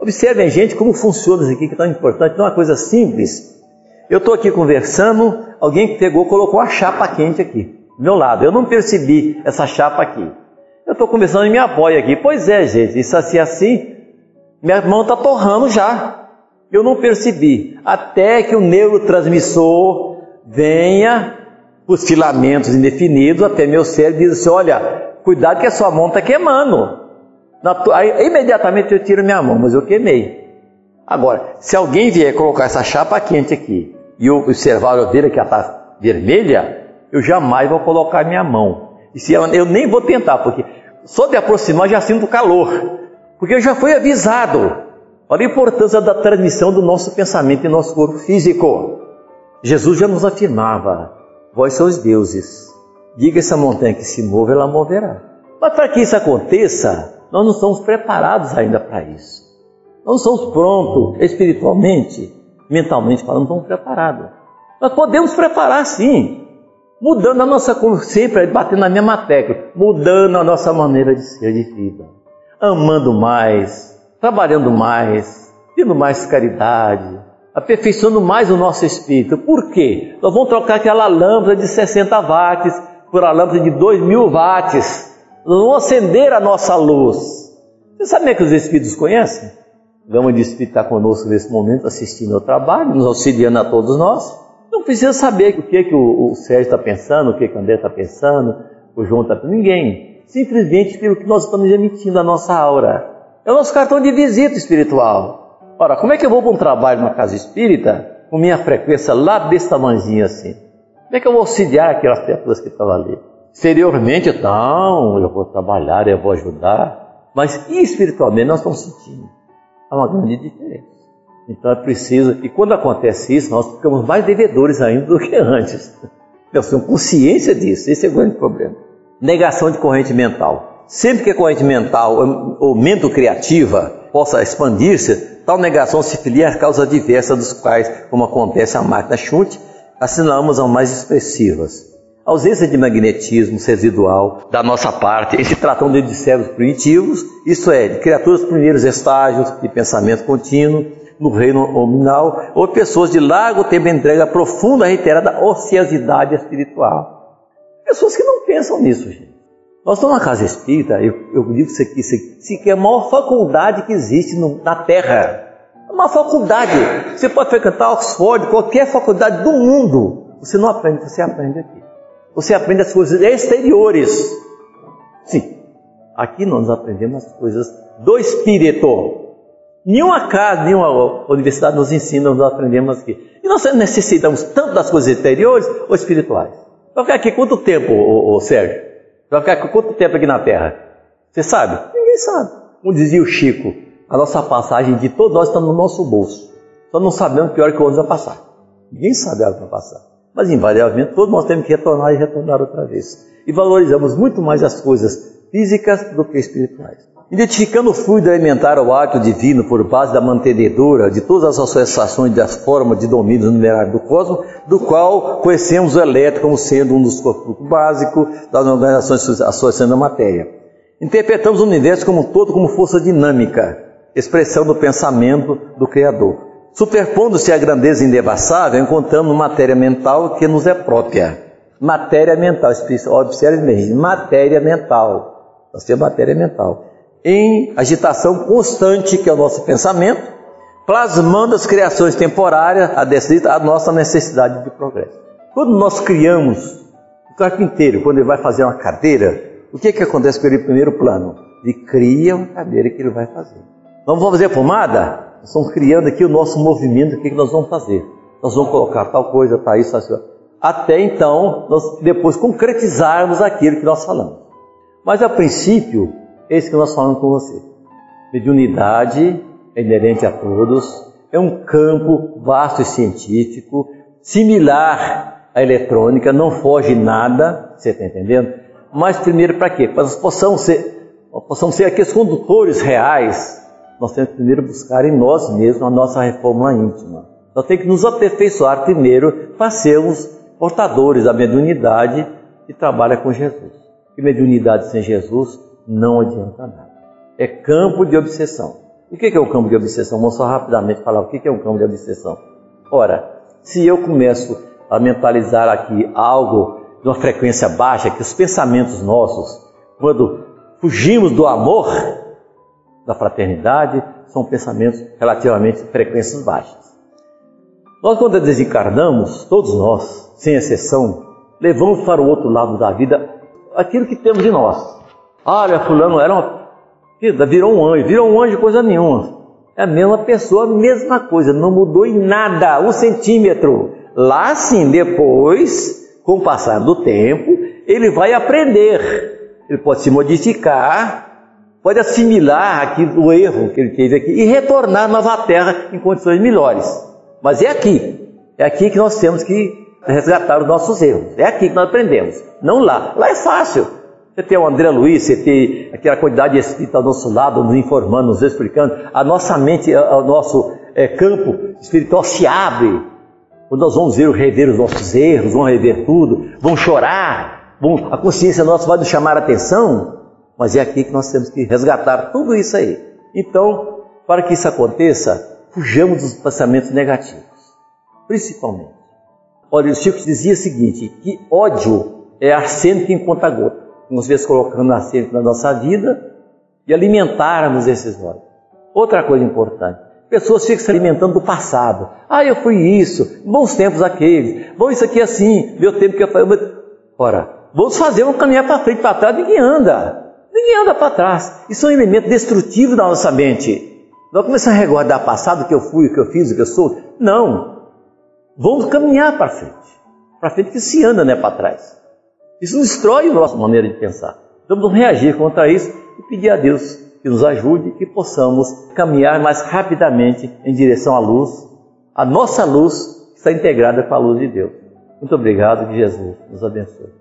Observem, gente, como funciona isso aqui, que é tão importante, não é uma coisa simples. Eu estou aqui conversando, alguém pegou, colocou a chapa quente aqui, do meu lado. Eu não percebi essa chapa aqui. Eu estou conversando e me apoio aqui. Pois é, gente, isso assim, assim, minha mão está torrando já. Eu não percebi. Até que o neurotransmissor venha, os filamentos indefinidos, até meu cérebro diz assim: olha, cuidado que a sua mão está queimando. Aí, imediatamente eu tiro minha mão, mas eu queimei. Agora, se alguém vier colocar essa chapa quente aqui e eu observar a ver que ela está vermelha, eu jamais vou colocar minha mão. E se ela, eu nem vou tentar, porque só de aproximar já sinto calor, porque eu já fui avisado. Olha a importância da transmissão do nosso pensamento e nosso corpo físico. Jesus já nos afirmava: Vós sois deuses. Diga essa montanha que se move, ela moverá. Mas para que isso aconteça, nós não estamos preparados ainda para isso. Nós não estamos prontos espiritualmente, mentalmente falando, não estamos preparados. Nós podemos preparar sim, mudando a nossa, sempre, batendo na mesma tecla, mudando a nossa maneira de ser, de vida, amando mais, trabalhando mais, tendo mais caridade, aperfeiçoando mais o nosso espírito. Por quê? Nós vamos trocar aquela lâmpada de 60 watts por a lâmpada de 2 mil watts vão acender a nossa luz. Você sabe que os Espíritos conhecem? O Gama de Espírito está conosco nesse momento, assistindo ao trabalho, nos auxiliando a todos nós. Não precisa saber o que, que o, o Sérgio está pensando, o que, que o André está pensando, o João está pensando, ninguém. Simplesmente pelo que nós estamos emitindo a nossa aura. É o nosso cartão de visita espiritual. Ora, como é que eu vou para um trabalho numa casa espírita com minha frequência lá desse tamanhozinho assim? Como é que eu vou auxiliar aquelas pessoas que estavam ali? Exteriormente, não, eu vou trabalhar, eu vou ajudar, mas espiritualmente nós estamos sentindo. Há uma grande diferença. Então é preciso, e quando acontece isso, nós ficamos mais devedores ainda do que antes. Nós temos consciência disso, esse é o grande problema. Negação de corrente mental. Sempre que a corrente mental ou mente criativa possa expandir-se, tal negação se filia a causas diversas dos quais, como acontece a máquina Schunt, assinalamos as mais expressivas ausência de magnetismo residual da nossa parte, em se tratando de cérebros primitivos, isso é, de criaturas primeiros estágios de pensamento contínuo, no reino nominal, ou pessoas de largo tempo de entrega profunda, reiterada ociosidade espiritual. Pessoas que não pensam nisso, gente. Nós estamos na casa espírita, eu, eu digo isso aqui, isso aqui, que é a maior faculdade que existe no, na Terra. É uma faculdade. Você pode frequentar Oxford, qualquer faculdade do mundo. Você não aprende, você aprende aqui. Você aprende as coisas exteriores. Sim, aqui nós aprendemos as coisas do Espírito. Nenhuma casa, nenhuma universidade nos ensina, nós aprendemos aqui. E nós necessitamos tanto das coisas exteriores ou espirituais. Vai ficar aqui quanto tempo, ô, ô, Sérgio? Vai ficar aqui quanto tempo aqui na Terra? Você sabe? Ninguém sabe. Como dizia o Chico, a nossa passagem de todos nós está no nosso bolso. Só não sabemos pior que o ônibus vai passar. Ninguém sabe a hora que vai passar. Mas invariavelmente todos nós temos que retornar e retornar outra vez. E valorizamos muito mais as coisas físicas do que espirituais. Identificando o fluido alimentar ao ato divino por base da mantenedora de todas as associações das formas de domínio numerário do cosmos, do qual conhecemos o elétrico como sendo um dos corpos básicos das organizações associando a matéria. Interpretamos o universo como um todo como força dinâmica, expressão do pensamento do Criador. Superpondo-se à grandeza indevassável, encontramos matéria mental que nos é própria. Matéria mental, observe bem, matéria mental. Nós temos matéria mental. Em agitação constante, que é o nosso pensamento, plasmando as criações temporárias a, a nossa necessidade de progresso. Quando nós criamos o carpinteiro, quando ele vai fazer uma cadeira, o que, que acontece com ele primeiro plano? Ele cria uma cadeira que ele vai fazer. Vamos fazer pomada? Nós estamos criando aqui o nosso movimento, o que, nós vamos fazer? Nós vamos colocar tal coisa, tal isso, tal isso. Até então, nós depois concretizarmos aquilo que nós falamos. Mas a princípio, é isso que nós falamos com você. Mediunidade é inerente a todos, é um campo vasto e científico, similar à eletrônica, não foge nada, você está entendendo? Mas primeiro para quê? Para nós possamos ser, possamos ser aqueles condutores reais nós temos que primeiro buscar em nós mesmos a nossa reforma íntima. Nós temos que nos aperfeiçoar primeiro para sermos portadores da mediunidade que trabalha com Jesus. E mediunidade sem Jesus não adianta nada. É campo de obsessão. O que é um campo de obsessão? Vamos só rapidamente falar o que é um campo de obsessão. Ora, se eu começo a mentalizar aqui algo de uma frequência baixa, que os pensamentos nossos, quando fugimos do amor, da fraternidade, são pensamentos relativamente frequências baixas. Nós, quando desencarnamos, todos nós, sem exceção, levamos para o outro lado da vida aquilo que temos de nós. Olha, fulano era uma. Virou um anjo, virou um anjo coisa nenhuma. É a mesma pessoa, a mesma coisa, não mudou em nada, um centímetro. Lá sim, depois, com o passar do tempo, ele vai aprender. Ele pode se modificar, pode assimilar aquilo, o erro que ele teve aqui e retornar à nova terra em condições melhores. Mas é aqui, é aqui que nós temos que resgatar os nossos erros. É aqui que nós aprendemos, não lá. Lá é fácil. Você tem o André Luiz, você tem aquela quantidade de espírito ao nosso lado, nos informando, nos explicando. A nossa mente, o nosso é, campo espiritual se abre. Quando nós vamos ver, rever os nossos erros, vamos rever tudo, vamos chorar, vamos, a consciência nossa vai nos chamar a atenção, mas é aqui que nós temos que resgatar tudo isso aí. Então, para que isso aconteça, fujamos dos pensamentos negativos, principalmente. Olha, o Chico dizia o seguinte: que ódio é arsênico em conta gota. Nós vezes colocando arsênico na nossa vida e alimentarmos esses ódios. Outra coisa importante: pessoas ficam se alimentando do passado. Ah, eu fui isso, bons tempos aqueles, bom, isso aqui é assim, meu tempo que eu falei. Ora, vamos fazer um caminhar para frente, para trás, ninguém anda. Ninguém anda para trás. Isso é um elemento destrutivo da nossa mente. Nós começamos a recordar passado, o que eu fui, o que eu fiz, o que eu sou. Não. Vamos caminhar para frente. Para frente que se anda, não é para trás. Isso destrói a nossa maneira de pensar. Então vamos reagir contra isso e pedir a Deus que nos ajude e que possamos caminhar mais rapidamente em direção à luz, a nossa luz que está integrada com a luz de Deus. Muito obrigado, que Jesus nos abençoe.